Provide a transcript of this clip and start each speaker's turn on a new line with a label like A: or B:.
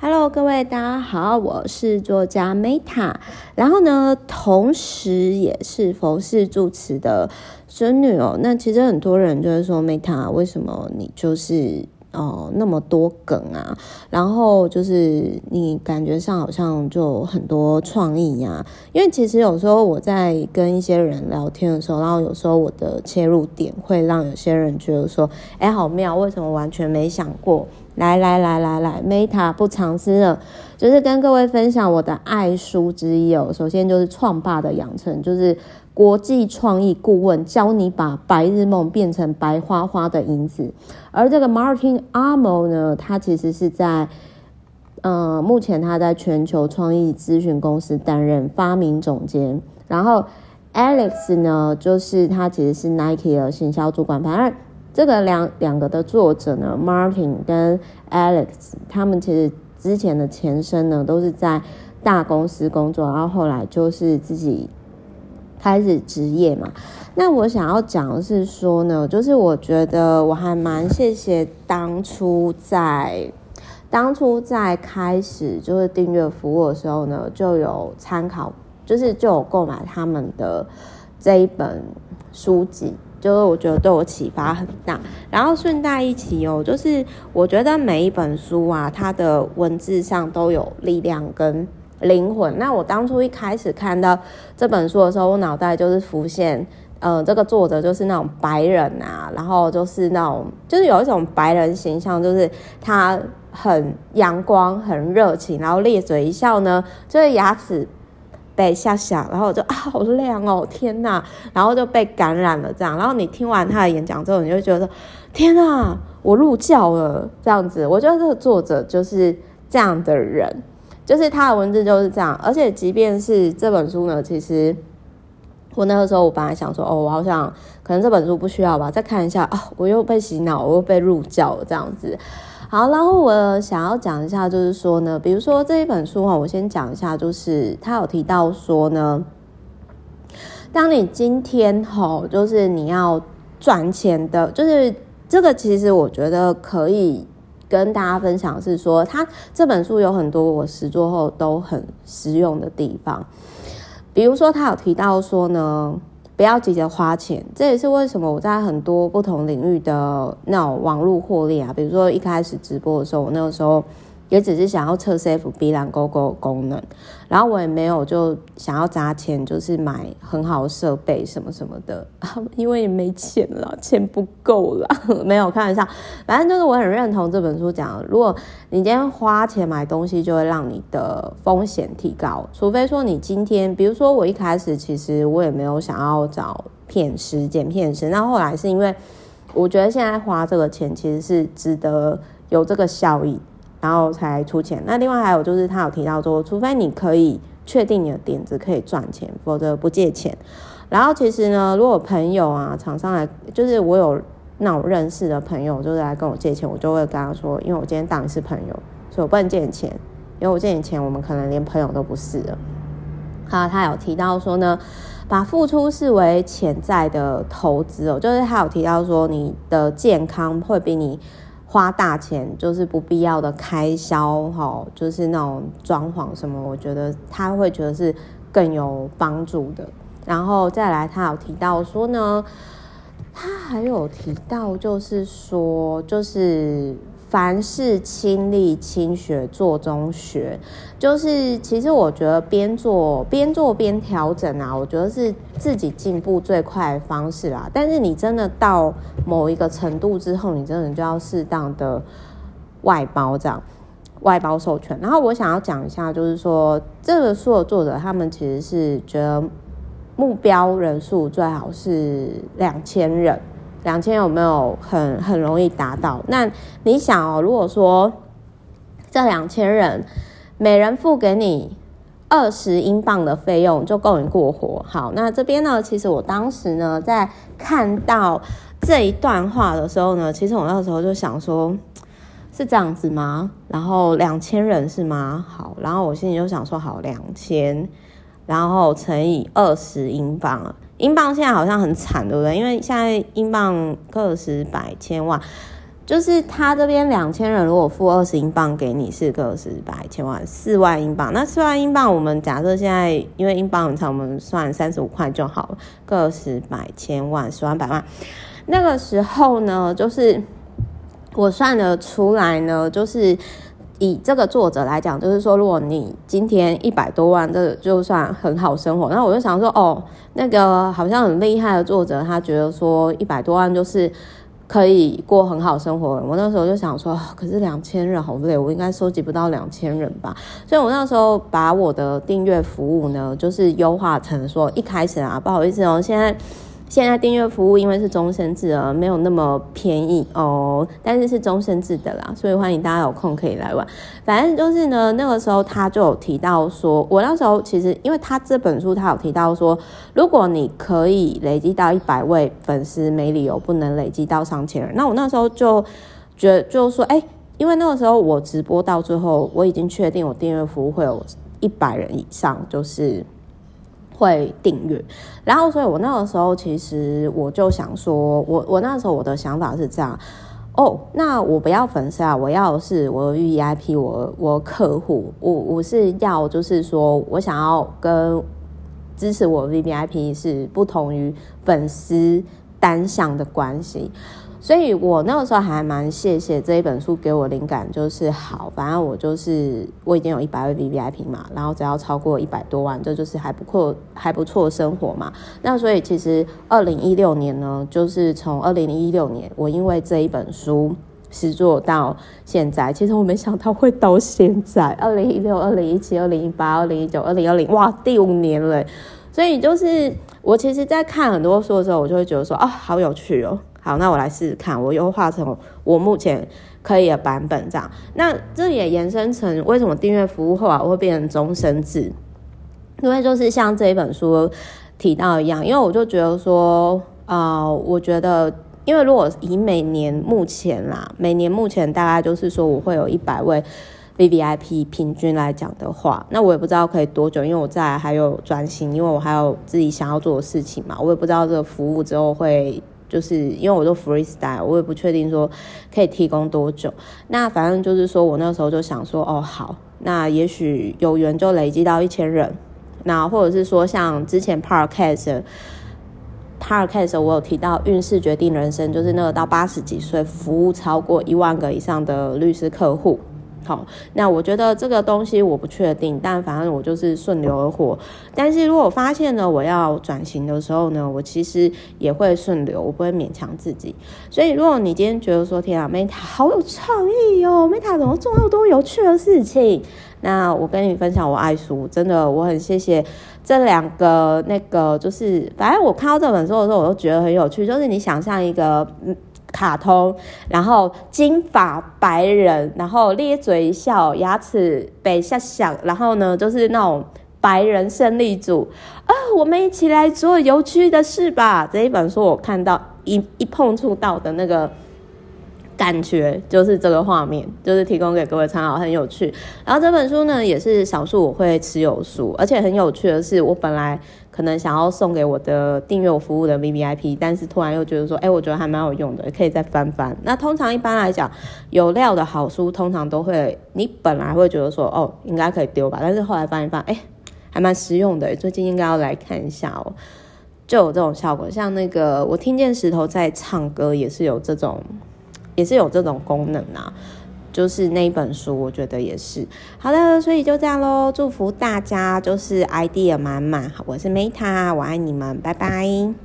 A: Hello，各位大家好，我是作家 Meta，然后呢，同时也是佛系住持的孙女哦。那其实很多人就是说 Meta，为什么你就是哦那么多梗啊？然后就是你感觉上好像就很多创意呀、啊。因为其实有时候我在跟一些人聊天的时候，然后有时候我的切入点会让有些人觉得说，哎，好妙，为什么完全没想过？来来来来来，Meta 不藏私了，就是跟各位分享我的爱书之一哦。首先就是创霸的养成，就是国际创意顾问，教你把白日梦变成白花花的银子。而这个 Martin Amo 呢，他其实是在，呃，目前他在全球创意咨询公司担任发明总监。然后 Alex 呢，就是他其实是 Nike 的行销主管，反正。这个两两个的作者呢，Martin 跟 Alex，他们其实之前的前身呢都是在大公司工作，然后后来就是自己开始职业嘛。那我想要讲的是说呢，就是我觉得我还蛮谢谢当初在当初在开始就是订阅服务的时候呢，就有参考，就是就有购买他们的这一本书籍。就是我觉得对我启发很大，然后顺带一起哦，就是我觉得每一本书啊，它的文字上都有力量跟灵魂。那我当初一开始看到这本书的时候，我脑袋就是浮现，呃，这个作者就是那种白人啊，然后就是那种就是有一种白人形象，就是他很阳光、很热情，然后咧嘴一笑呢，就是牙齿。被吓吓，然后我就啊，好亮哦，天哪！然后就被感染了，这样。然后你听完他的演讲之后，你就觉得，天哪，我入教了，这样子。我觉得这个作者就是这样的人，就是他的文字就是这样。而且，即便是这本书呢，其实我那个时候我本来想说，哦，我好像可能这本书不需要吧，再看一下啊，我又被洗脑，我又被入教了，这样子。好，然后我想要讲一下，就是说呢，比如说这一本书哈，我先讲一下，就是他有提到说呢，当你今天哈，就是你要赚钱的，就是这个，其实我觉得可以跟大家分享，是说他这本书有很多我实作后都很实用的地方，比如说他有提到说呢。不要急着花钱，这也是为什么我在很多不同领域的那种网络获利啊，比如说一开始直播的时候，我那个时候。也只是想要测 CFB 蓝勾勾的功能，然后我也没有就想要砸钱，就是买很好的设备什么什么的，因为也没钱了，钱不够了，没有开玩笑。反正就是我很认同这本书讲，如果你今天花钱买东西，就会让你的风险提高。除非说你今天，比如说我一开始其实我也没有想要找骗师剪片师，那后来是因为我觉得现在花这个钱其实是值得有这个效益。然后才出钱。那另外还有就是，他有提到说，除非你可以确定你的点子可以赚钱，否则不借钱。然后其实呢，如果朋友啊、厂商来，就是我有那种认识的朋友，就是来跟我借钱，我就会跟他说，因为我今天当你是朋友，所以我不能借你钱，因为我借你钱，我们可能连朋友都不是了。好，他有提到说呢，把付出视为潜在的投资哦，就是他有提到说，你的健康会比你。花大钱就是不必要的开销，哈，就是那种装潢什么，我觉得他会觉得是更有帮助的。然后再来，他有提到说呢，他还有提到就是说，就是。凡事亲力亲学，做中学，就是其实我觉得边做边做边调整啊，我觉得是自己进步最快的方式啦。但是你真的到某一个程度之后，你真的就要适当的外包这样，外包授权。然后我想要讲一下，就是说这个书的作者他们其实是觉得目标人数最好是两千人。两千有没有很很容易达到？那你想哦，如果说这两千人每人付给你二十英镑的费用，就够你过活。好，那这边呢，其实我当时呢在看到这一段话的时候呢，其实我那个时候就想说，是这样子吗？然后两千人是吗？好，然后我心里就想说，好，两千，然后乘以二十英镑。英镑现在好像很惨，对不对？因为现在英镑个十百千万，就是他这边两千人，如果付二十英镑给你，是个十百千万四万英镑。那四万英镑，我们假设现在因为英镑很长，我们算三十五块就好了。个十百千万十万百万，那个时候呢，就是我算得出来呢，就是以这个作者来讲，就是说，如果你今天一百多万，这就算很好生活。那我就想说，哦，那个好像很厉害的作者，他觉得说一百多万就是。可以过很好生活。我那时候就想说，可是两千人好累，我应该收集不到两千人吧。所以我那时候把我的订阅服务呢，就是优化成说，一开始啊，不好意思哦，现在。现在订阅服务因为是终身制啊，没有那么便宜哦，但是是终身制的啦，所以欢迎大家有空可以来玩。反正就是呢，那个时候他就有提到说，我那时候其实因为他这本书他有提到说，如果你可以累积到一百位粉丝，没理由不能累积到上千人。那我那时候就觉得就是说，哎，因为那个时候我直播到最后，我已经确定我订阅服务会有一百人以上，就是。会订阅，然后所以我那个时候其实我就想说，我我那时候我的想法是这样，哦，那我不要粉丝啊，我要的是我的 VIP，我我客户，我我是要就是说我想要跟支持我 V V I P 是不同于粉丝单向的关系。所以我那个时候还蛮谢谢这一本书给我灵感，就是好，反正我就是我已经有一百位 VVIP 嘛，然后只要超过一百多万，这就是还不错还不错生活嘛。那所以其实二零一六年呢，就是从二零一六年，我因为这一本书实作到现在，其实我没想到会到现在，二零一六、二零一七、二零一八、二零一九、二零二零，哇，第五年了。所以就是我其实，在看很多书的时候，我就会觉得说，啊，好有趣哦。好，那我来试试看，我优化成我目前可以的版本，这样。那这也延伸成为什么订阅服务后来我会变成终身制？因为就是像这一本书提到一样，因为我就觉得说，啊、我觉得，因为如果以每年目前啦，每年目前大概就是说我会有一百位 VVIP 平均来讲的话，那我也不知道可以多久，因为我在还有专心，因为我还有自己想要做的事情嘛，我也不知道这个服务之后会。就是因为我做 freestyle，我也不确定说可以提供多久。那反正就是说我那时候就想说，哦好，那也许有缘就累积到一千人。那或者是说像之前 Podcast，Podcast 我有提到运势决定人生，就是那个到八十几岁服务超过一万个以上的律师客户。好，那我觉得这个东西我不确定，但反正我就是顺流而活。但是如果发现呢，我要转型的时候呢，我其实也会顺流，我不会勉强自己。所以如果你今天觉得说，天啊，Meta 好有创意哦，Meta 怎么做那么多有趣的事情？那我跟你分享，我爱书，真的我很谢谢这两个那个，就是反正我看到这本书的时候，我都觉得很有趣。就是你想象一个，嗯。卡通，然后金发白人，然后咧嘴笑，牙齿北下响，然后呢，就是那种白人胜利组啊，我们一起来做有趣的事吧。这一本书我看到一一碰触到的那个感觉，就是这个画面，就是提供给各位参考，很有趣。然后这本书呢，也是少数我会持有书，而且很有趣的是，我本来。可能想要送给我的订阅我服务的 VVIP，但是突然又觉得说，哎、我觉得还蛮有用的，可以再翻翻。那通常一般来讲，有料的好书通常都会，你本来会觉得说，哦，应该可以丢吧，但是后来翻一翻，哎、欸，还蛮实用的。最近应该要来看一下哦，就有这种效果。像那个我听见石头在唱歌，也是有这种，也是有这种功能啊。就是那一本书，我觉得也是好的，所以就这样喽。祝福大家，就是 idea 满满。我是 Meta，我爱你们，拜拜。